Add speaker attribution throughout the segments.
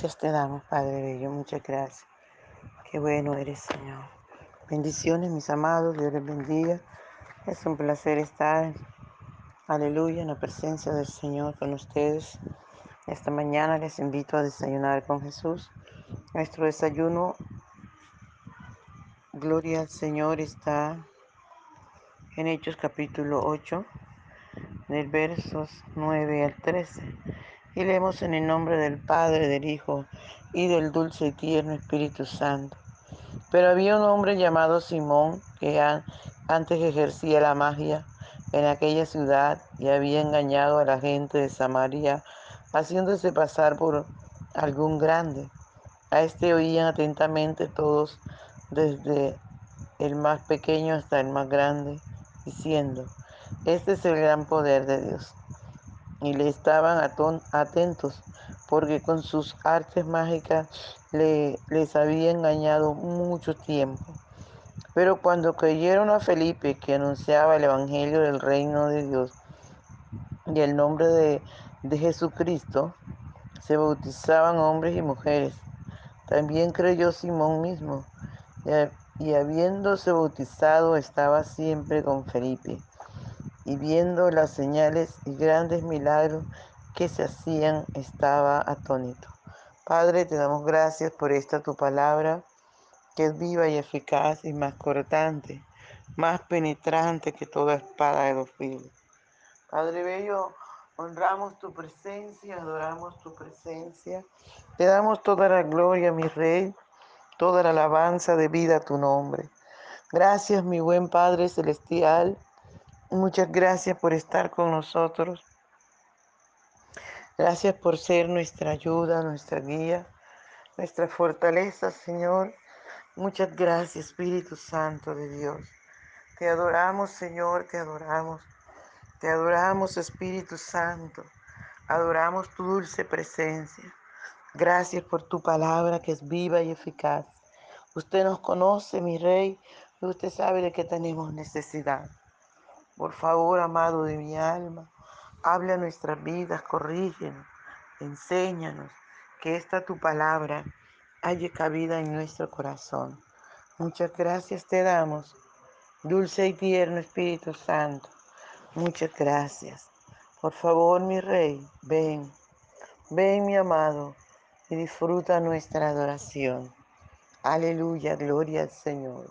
Speaker 1: Gracias te damos, Padre Bello, muchas gracias. Qué bueno eres, Señor. Bendiciones, mis amados, Dios les bendiga. Es un placer estar, aleluya, en la presencia del Señor con ustedes. Esta mañana les invito a desayunar con Jesús. Nuestro desayuno, gloria al Señor, está en Hechos capítulo 8, del versos 9 al 13. Y leemos en el nombre del Padre, del Hijo y del dulce y tierno Espíritu Santo. Pero había un hombre llamado Simón que antes ejercía la magia en aquella ciudad y había engañado a la gente de Samaria, haciéndose pasar por algún grande. A este oían atentamente todos, desde el más pequeño hasta el más grande, diciendo, este es el gran poder de Dios. Y le estaban atentos, porque con sus artes mágicas le, les había engañado mucho tiempo. Pero cuando creyeron a Felipe, que anunciaba el Evangelio del reino de Dios y el nombre de, de Jesucristo, se bautizaban hombres y mujeres. También creyó Simón mismo, y habiéndose bautizado estaba siempre con Felipe, y viendo las señales y grandes milagros que se hacían, estaba atónito. Padre, te damos gracias por esta tu palabra, que es viva y eficaz y más cortante, más penetrante que toda espada de los filos. Padre Bello, honramos tu presencia, adoramos tu presencia. Te damos toda la gloria, mi Rey, toda la alabanza de vida a tu nombre. Gracias, mi buen Padre Celestial. Muchas gracias por estar con nosotros. Gracias por ser nuestra ayuda, nuestra guía, nuestra fortaleza, Señor. Muchas gracias, Espíritu Santo de Dios. Te adoramos, Señor, te adoramos. Te adoramos, Espíritu Santo. Adoramos tu dulce presencia. Gracias por tu palabra que es viva y eficaz. Usted nos conoce, mi Rey, y usted sabe de qué tenemos necesidad. Por favor, amado de mi alma, Habla nuestras vidas, corrígenos, enséñanos, que esta tu palabra haya cabida en nuestro corazón. Muchas gracias te damos, dulce y tierno Espíritu Santo. Muchas gracias. Por favor, mi Rey, ven, ven, mi amado, y disfruta nuestra adoración. Aleluya, gloria al Señor.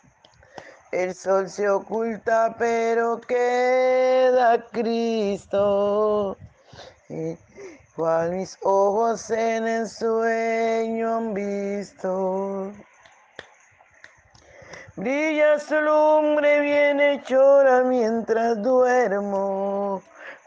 Speaker 1: El sol se oculta, pero queda Cristo. Cual mis ojos en el sueño han visto. Brilla su lumbre bien hechora mientras duermo.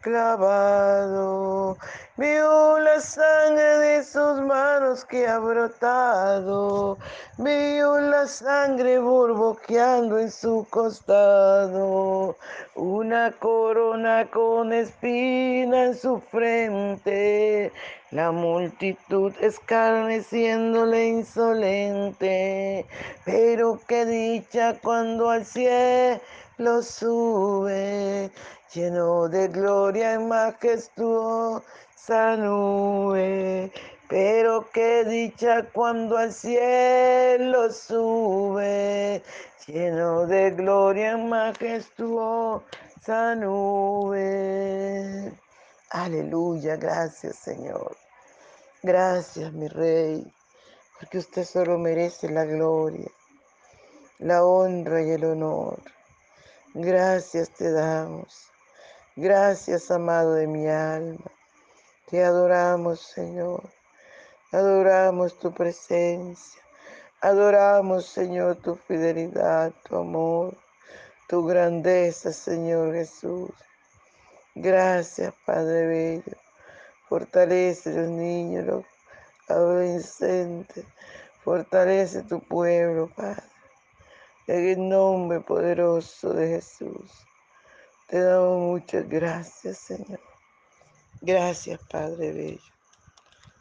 Speaker 1: clavado. Veo la sangre de sus manos que ha brotado. Veo la sangre borboqueando en su costado. Una corona con espina en su frente. La multitud escarneciéndole insolente. Pero qué dicha cuando al cielo sube lleno de gloria y majestuosa nube. Pero qué dicha cuando al cielo sube, lleno de gloria y majestuosa nube. Aleluya, gracias Señor. Gracias mi Rey, porque usted solo merece la gloria, la honra y el honor. Gracias te damos. Gracias, amado de mi alma. Te adoramos, Señor. Adoramos tu presencia. Adoramos, Señor, tu fidelidad, tu amor, tu grandeza, Señor Jesús. Gracias, Padre Bello. Fortalece los niños, los adolescentes. Fortalece tu pueblo, Padre. En el nombre poderoso de Jesús. Te damos muchas gracias, Señor. Gracias, Padre Bello.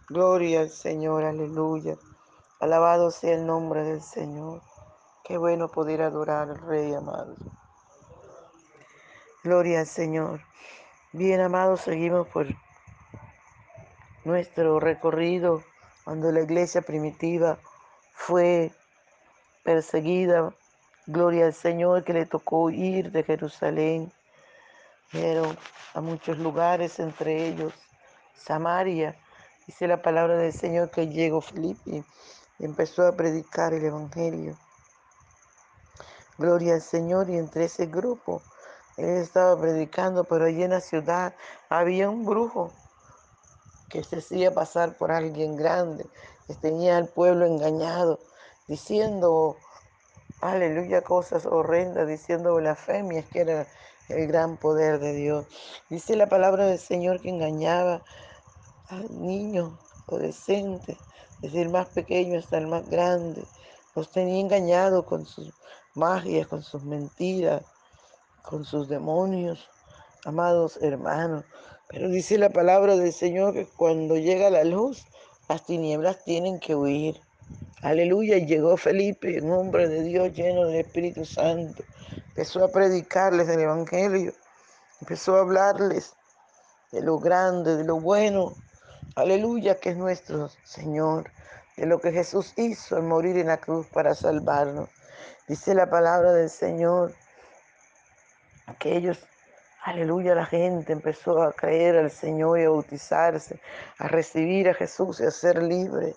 Speaker 1: Gloria al Señor, aleluya. Alabado sea el nombre del Señor. Qué bueno poder adorar al Rey amado. Gloria al Señor. Bien, amados, seguimos por nuestro recorrido cuando la iglesia primitiva fue perseguida. Gloria al Señor que le tocó ir de Jerusalén pero a muchos lugares, entre ellos Samaria. Dice la palabra del Señor que llegó Felipe y empezó a predicar el Evangelio. Gloria al Señor y entre ese grupo él estaba predicando, pero allí en la ciudad había un brujo que se hacía pasar por alguien grande, que tenía al pueblo engañado, diciendo, aleluya, cosas horrendas, diciendo blasfemias, que era el gran poder de Dios. Dice la palabra del Señor que engañaba a niños, adolescentes, desde el más pequeño hasta el más grande. Los tenía engañados con sus magias, con sus mentiras, con sus demonios, amados hermanos. Pero dice la palabra del Señor que cuando llega la luz, las tinieblas tienen que huir. Aleluya, llegó Felipe, un hombre de Dios lleno del Espíritu Santo. Empezó a predicarles el Evangelio, empezó a hablarles de lo grande, de lo bueno. Aleluya, que es nuestro Señor, de lo que Jesús hizo al morir en la cruz para salvarnos. Dice la palabra del Señor, que ellos Aleluya, la gente empezó a creer al Señor y a bautizarse, a recibir a Jesús y a ser libre.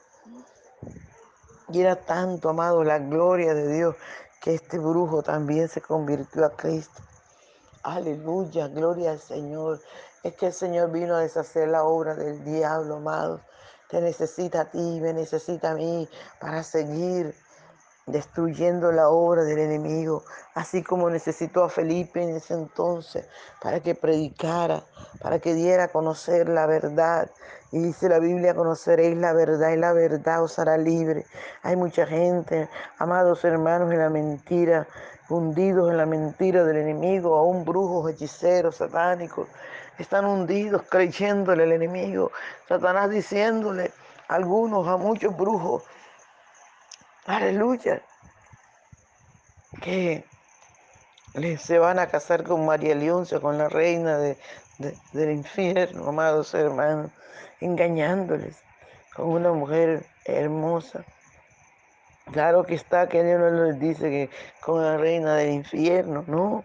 Speaker 1: Y era tanto, amado, la gloria de Dios que este brujo también se convirtió a Cristo. Aleluya, gloria al Señor. Es que el Señor vino a deshacer la obra del diablo, amado. Te necesita a ti, me necesita a mí para seguir destruyendo la obra del enemigo, así como necesitó a Felipe en ese entonces para que predicara, para que diera a conocer la verdad. Y dice la Biblia, conoceréis la verdad y la verdad os hará libre. Hay mucha gente, amados hermanos, en la mentira, hundidos en la mentira del enemigo, aún brujos, hechiceros, satánicos. Están hundidos creyéndole al enemigo. Satanás diciéndole algunos, a muchos brujos, aleluya, que se van a casar con María Leoncia, con la reina del infierno, amados hermanos, engañándoles con una mujer hermosa. Claro que está que Dios no les dice que con la reina del infierno, no.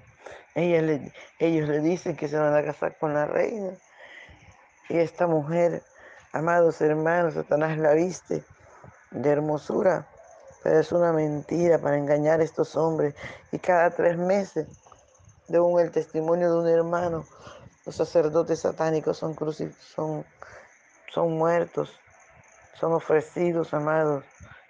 Speaker 1: ellos le dicen que se van a casar con la reina. Y esta mujer Amados hermanos, Satanás la viste de hermosura, es una mentira para engañar a estos hombres. Y cada tres meses, según el testimonio de un hermano, los sacerdotes satánicos son, son, son muertos, son ofrecidos, amados.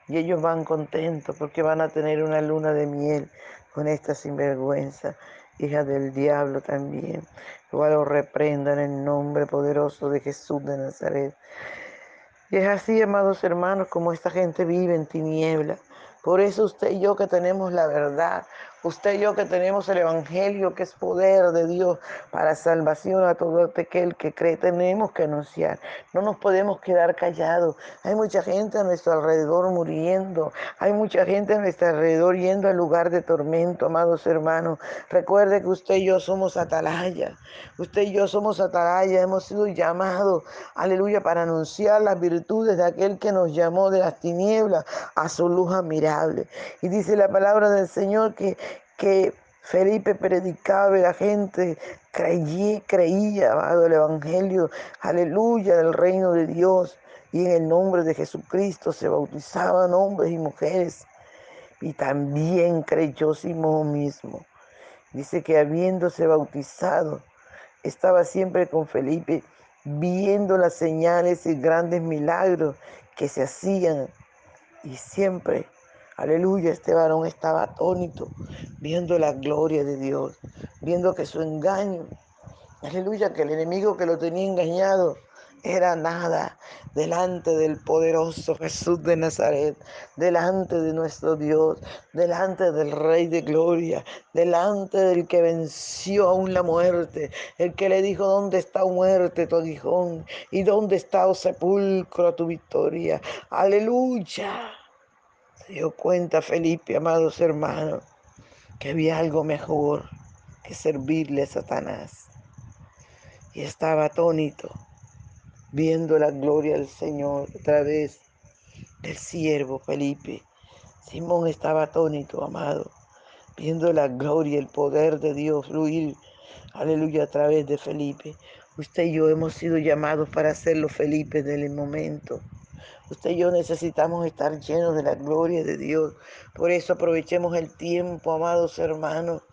Speaker 1: Y ellos van contentos porque van a tener una luna de miel con esta sinvergüenza, hija del diablo también. Igual lo reprendan en el nombre poderoso de Jesús de Nazaret. Y es así, amados hermanos, como esta gente vive en tiniebla. Por eso usted y yo que tenemos la verdad, usted y yo que tenemos el Evangelio, que es poder de Dios para salvación a todo aquel que cree, tenemos que anunciar. No nos podemos quedar callados. Hay mucha gente a nuestro alrededor muriendo. Hay mucha gente a nuestro alrededor yendo al lugar de tormento, amados hermanos. Recuerde que usted y yo somos atalaya. Usted y yo somos atalaya. Hemos sido llamados, aleluya, para anunciar las virtudes de aquel que nos llamó de las tinieblas a su luz admirable. Y dice la palabra del Señor que, que Felipe predicaba y la gente creía, creía amado, el Evangelio, aleluya, del reino de Dios. Y en el nombre de Jesucristo se bautizaban hombres y mujeres. Y también creyó Simón mismo. Dice que habiéndose bautizado, estaba siempre con Felipe, viendo las señales y grandes milagros que se hacían. Y siempre Aleluya, este varón estaba atónito, viendo la gloria de Dios, viendo que su engaño, aleluya, que el enemigo que lo tenía engañado era nada delante del poderoso Jesús de Nazaret, delante de nuestro Dios, delante del Rey de Gloria, delante del que venció aún la muerte, el que le dijo, ¿dónde está muerte tu aguijón? ¿Y dónde está, oh sepulcro, tu victoria? Aleluya. Se dio cuenta Felipe, amados hermanos, que había algo mejor que servirle a Satanás. Y estaba atónito, viendo la gloria del Señor a través del siervo Felipe. Simón estaba atónito, amado, viendo la gloria, el poder de Dios fluir, aleluya, a través de Felipe. Usted y yo hemos sido llamados para ser los Felipe del momento. Usted y yo necesitamos estar llenos de la gloria de Dios. Por eso aprovechemos el tiempo, amados hermanos.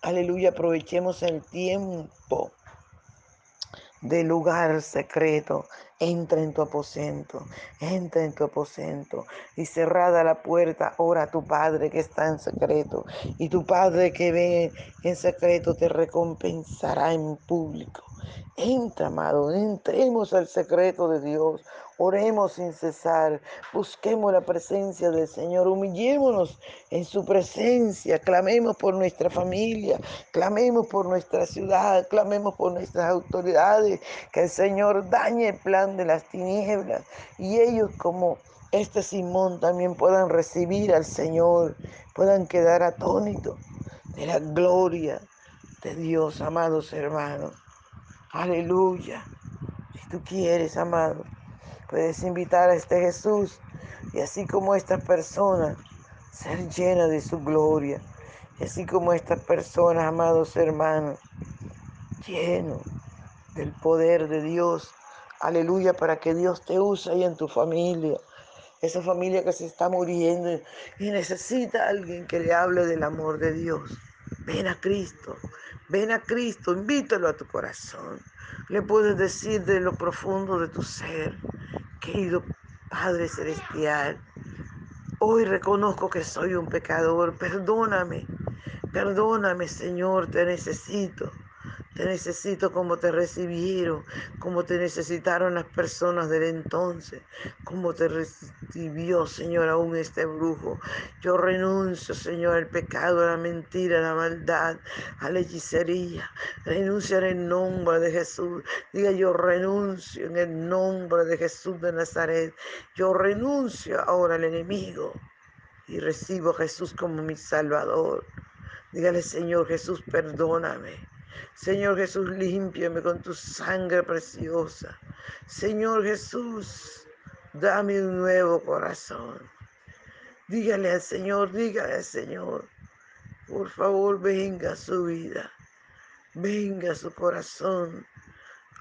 Speaker 1: Aleluya, aprovechemos el tiempo del lugar secreto. Entra en tu aposento, entra en tu aposento y cerrada la puerta, ora a tu Padre que está en secreto. Y tu Padre que ve en secreto te recompensará en público. Entra, amado, entremos al secreto de Dios. Oremos sin cesar, busquemos la presencia del Señor, humillémonos en su presencia, clamemos por nuestra familia, clamemos por nuestra ciudad, clamemos por nuestras autoridades, que el Señor dañe el plan de las tinieblas. Y ellos como este Simón también puedan recibir al Señor, puedan quedar atónitos de la gloria de Dios, amados hermanos. Aleluya. Si tú quieres, amado, puedes invitar a este Jesús y así como estas personas, ser llena de su gloria. Y así como estas personas, amados hermanos, llenos del poder de Dios. Aleluya, para que Dios te use ahí en tu familia. Esa familia que se está muriendo y necesita a alguien que le hable del amor de Dios. Ven a Cristo, ven a Cristo, invítalo a tu corazón. Le puedes decir de lo profundo de tu ser, querido Padre Celestial, hoy reconozco que soy un pecador, perdóname, perdóname Señor, te necesito. Te necesito como te recibieron, como te necesitaron las personas del entonces, como te recibió, Señor, aún este brujo. Yo renuncio, Señor, al pecado, a la mentira, a la maldad, a la hechicería. Renuncio en el nombre de Jesús. Diga, yo renuncio en el nombre de Jesús de Nazaret. Yo renuncio ahora al enemigo y recibo a Jesús como mi Salvador. Dígale, Señor Jesús, perdóname. Señor Jesús, límpiame con tu sangre preciosa. Señor Jesús, dame un nuevo corazón. Dígale al Señor, dígale al Señor, por favor venga a su vida, venga a su corazón.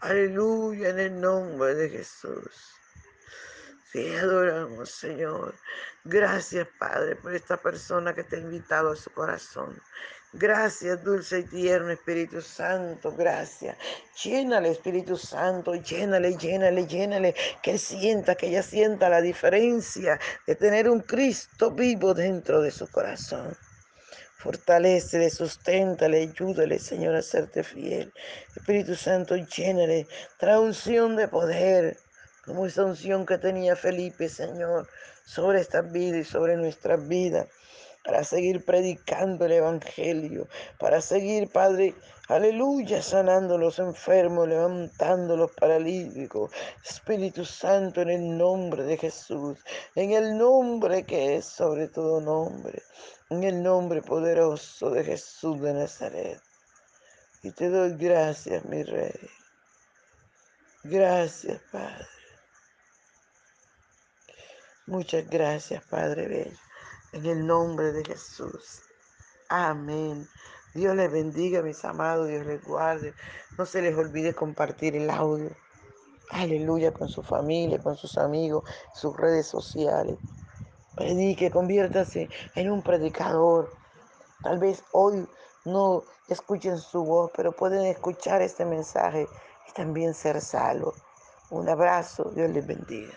Speaker 1: Aleluya en el nombre de Jesús. Te adoramos, Señor. Gracias, Padre, por esta persona que te ha invitado a su corazón. Gracias, dulce y tierno Espíritu Santo. Gracias. Llénale, Espíritu Santo. Llénale, llénale, llénale. Que sienta, que ella sienta la diferencia de tener un Cristo vivo dentro de su corazón. Fortalecele, susténtale, ayúdale, Señor, a serte fiel. Espíritu Santo, llénale, trae unción de poder, como esa unción que tenía Felipe, Señor, sobre esta vida y sobre nuestras vidas para seguir predicando el Evangelio, para seguir, Padre, aleluya, sanando los enfermos, levantando los paralíticos. Espíritu Santo, en el nombre de Jesús, en el nombre que es sobre todo nombre, en el nombre poderoso de Jesús de Nazaret. Y te doy gracias, mi Rey. Gracias, Padre. Muchas gracias, Padre Bello. En el nombre de Jesús. Amén. Dios les bendiga, mis amados, Dios les guarde. No se les olvide compartir el audio. Aleluya con su familia, con sus amigos, sus redes sociales. Predique, conviértase en un predicador. Tal vez hoy no escuchen su voz, pero pueden escuchar este mensaje y también ser salvos. Un abrazo, Dios les bendiga.